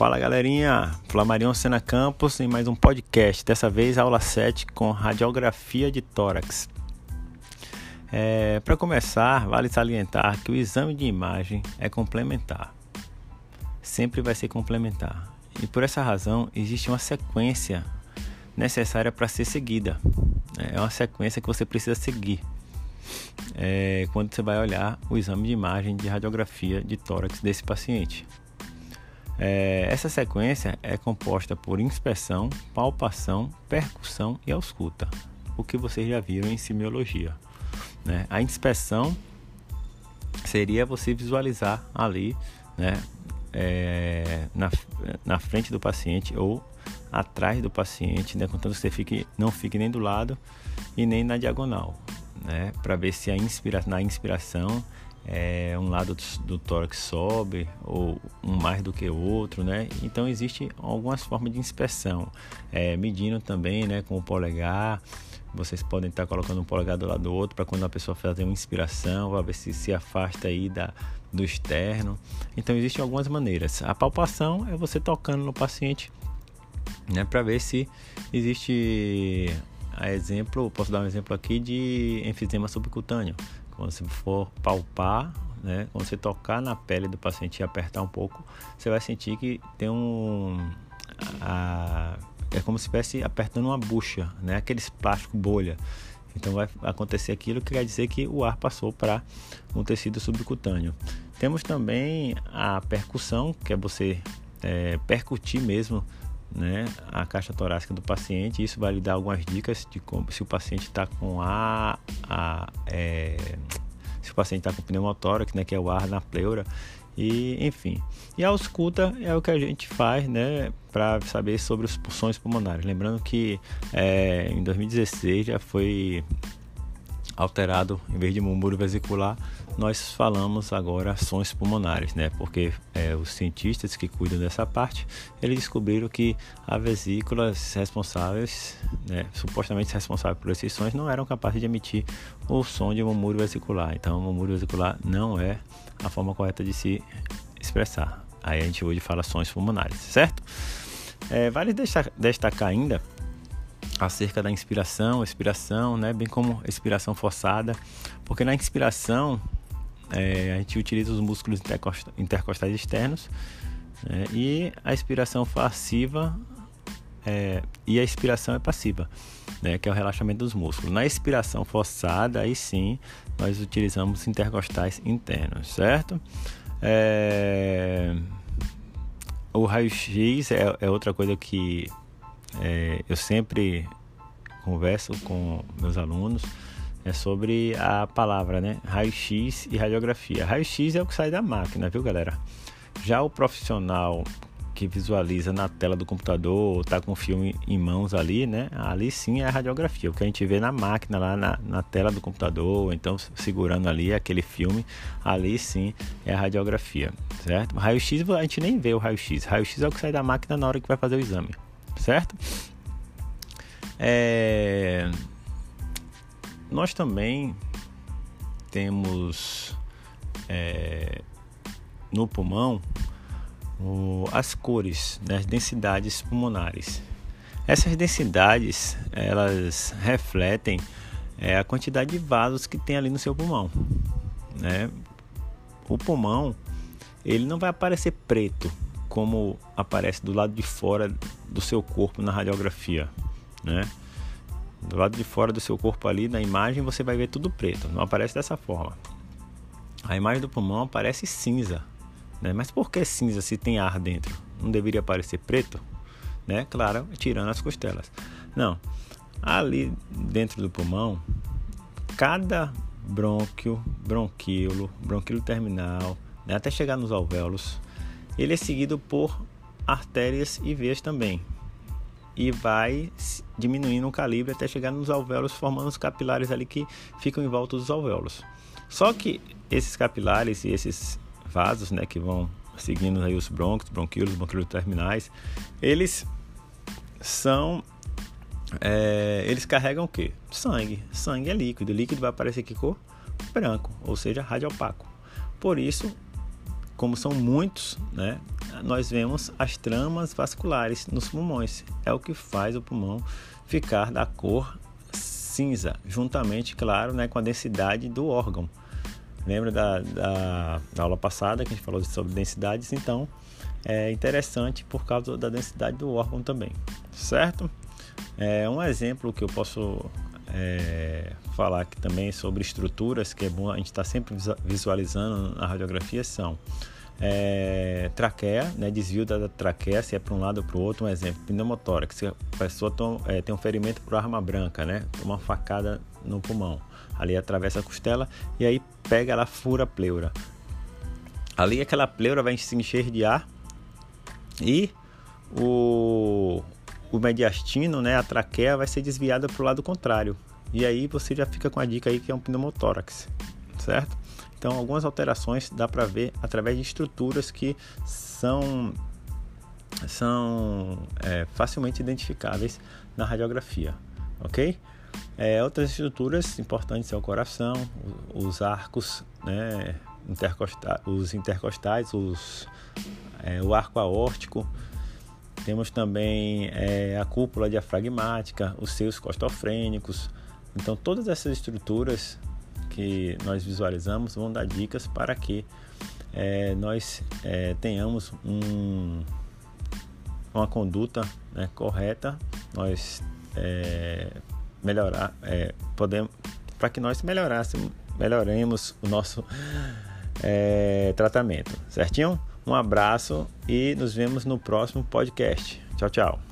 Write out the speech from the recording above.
Fala galerinha, Flamarion Sena Campos em mais um podcast, dessa vez aula 7 com radiografia de tórax. É, Para começar, vale salientar que o exame de imagem é complementar, sempre vai ser complementar, e por essa razão existe uma sequência necessária para ser seguida, é uma sequência que você precisa seguir. É, quando você vai olhar o exame de imagem de radiografia de tórax desse paciente. É, essa sequência é composta por inspeção, palpação, percussão e ausculta, o que vocês já viram em simiologia. Né? A inspeção seria você visualizar ali né, é, na, na frente do paciente ou atrás do paciente, né, contanto que você fique, não fique nem do lado e nem na diagonal, né, para ver se a inspira, na inspiração é, um lado do tórax sobe ou um mais do que o outro, né? Então existe algumas formas de inspeção, é, medindo também, né, com o polegar. Vocês podem estar colocando um polegar do lado do outro para quando a pessoa fazer uma inspiração, para ver se se afasta aí da, do externo. Então existem algumas maneiras. A palpação é você tocando no paciente, né, para ver se existe a exemplo, posso dar um exemplo aqui de enfisema subcutâneo. Quando você for palpar, né, quando você tocar na pele do paciente e apertar um pouco, você vai sentir que tem um. A, é como se estivesse apertando uma bucha, né, aqueles plástico bolha. Então vai acontecer aquilo que quer dizer que o ar passou para um tecido subcutâneo. Temos também a percussão, que é você é, percutir mesmo né, a caixa torácica do paciente. Isso vai lhe dar algumas dicas de como se o paciente está com a, a é, se o paciente está com pneumotórax, né, que é o ar na pleura. E, enfim. E a ausculta é o que a gente faz, né, para saber sobre os pulsões pulmonares. Lembrando que é, em 2016 já foi alterado, em vez de murmúrio vesicular, nós falamos agora sons pulmonares, né? Porque é, os cientistas que cuidam dessa parte, eles descobriram que as vesículas responsáveis, né, supostamente responsáveis por esses sons, não eram capazes de emitir o som de murmúrio vesicular. Então, o murmúrio vesicular não é a forma correta de se expressar. Aí a gente hoje fala sons pulmonares, certo? É, vale destacar ainda acerca da inspiração, expiração, né? bem como expiração forçada, porque na inspiração é, a gente utiliza os músculos intercostais externos né? e a expiração passiva é, e a expiração é passiva, né? que é o relaxamento dos músculos. Na expiração forçada, aí sim nós utilizamos intercostais internos, certo? É... O raio-x é, é outra coisa que é, eu sempre converso com meus alunos é sobre a palavra, né? Raio-X e radiografia. Raio-X é o que sai da máquina, viu, galera? Já o profissional que visualiza na tela do computador, tá com o filme em mãos ali, né? Ali sim é a radiografia. O que a gente vê na máquina, lá na, na tela do computador, então segurando ali aquele filme, ali sim é a radiografia, certo? Raio-X a gente nem vê o raio-X. Raio-X é o que sai da máquina na hora que vai fazer o exame certo? É... Nós também temos é, no pulmão o, as cores, né, as densidades pulmonares. Essas densidades elas refletem é, a quantidade de vasos que tem ali no seu pulmão. Né? O pulmão ele não vai aparecer preto como aparece do lado de fora do seu corpo na radiografia, né? Do lado de fora do seu corpo ali na imagem você vai ver tudo preto, não aparece dessa forma. A imagem do pulmão aparece cinza, né? Mas por que cinza se tem ar dentro? Não deveria aparecer preto, né? Claro, tirando as costelas. Não. Ali dentro do pulmão, cada brônquio, bronquíolo, bronquíolo terminal, né? até chegar nos alvéolos, ele é seguido por artérias e veias também. E vai diminuindo o calibre até chegar nos alvéolos, formando os capilares ali que ficam em volta dos alvéolos. Só que esses capilares e esses vasos, né, que vão seguindo aí os brônquios, bronquíolos, bronquíolos terminais, eles são é, eles carregam o que? Sangue. Sangue é líquido. O líquido vai aparecer que cor? Branco, ou seja, radiopaco. Por isso, como são muitos, né, nós vemos as tramas vasculares nos pulmões. É o que faz o pulmão ficar da cor cinza, juntamente, claro, né, com a densidade do órgão. Lembra da, da, da aula passada que a gente falou sobre densidades? Então, é interessante por causa da densidade do órgão também, certo? É um exemplo que eu posso é, falar aqui também sobre estruturas que é bom a gente está sempre visualizando na radiografia são é, traqueia, né, desvio da traqueia, se é para um lado ou para o outro, um exemplo, pneumotórax, se a pessoa tom, é, tem um ferimento por arma branca, né, uma facada no pulmão, ali atravessa a costela e aí pega ela fura a pleura. Ali aquela pleura vai se encher de ar e o, o mediastino, né, a traqueia vai ser desviada para o lado contrário. E aí você já fica com a dica aí que é um pneumotórax, certo? Então, algumas alterações dá para ver através de estruturas que são, são é, facilmente identificáveis na radiografia, ok? É, outras estruturas importantes é o coração, os arcos, né, intercosta os intercostais, os, é, o arco aórtico, temos também é, a cúpula diafragmática, os seios costofrênicos. Então, todas essas estruturas que nós visualizamos vão dar dicas para que é, nós é, tenhamos um, uma conduta né, correta, nós é, melhorar, é, podemos, para que nós melhorássemos, melhoremos o nosso é, tratamento, certinho? Um abraço e nos vemos no próximo podcast. Tchau, tchau.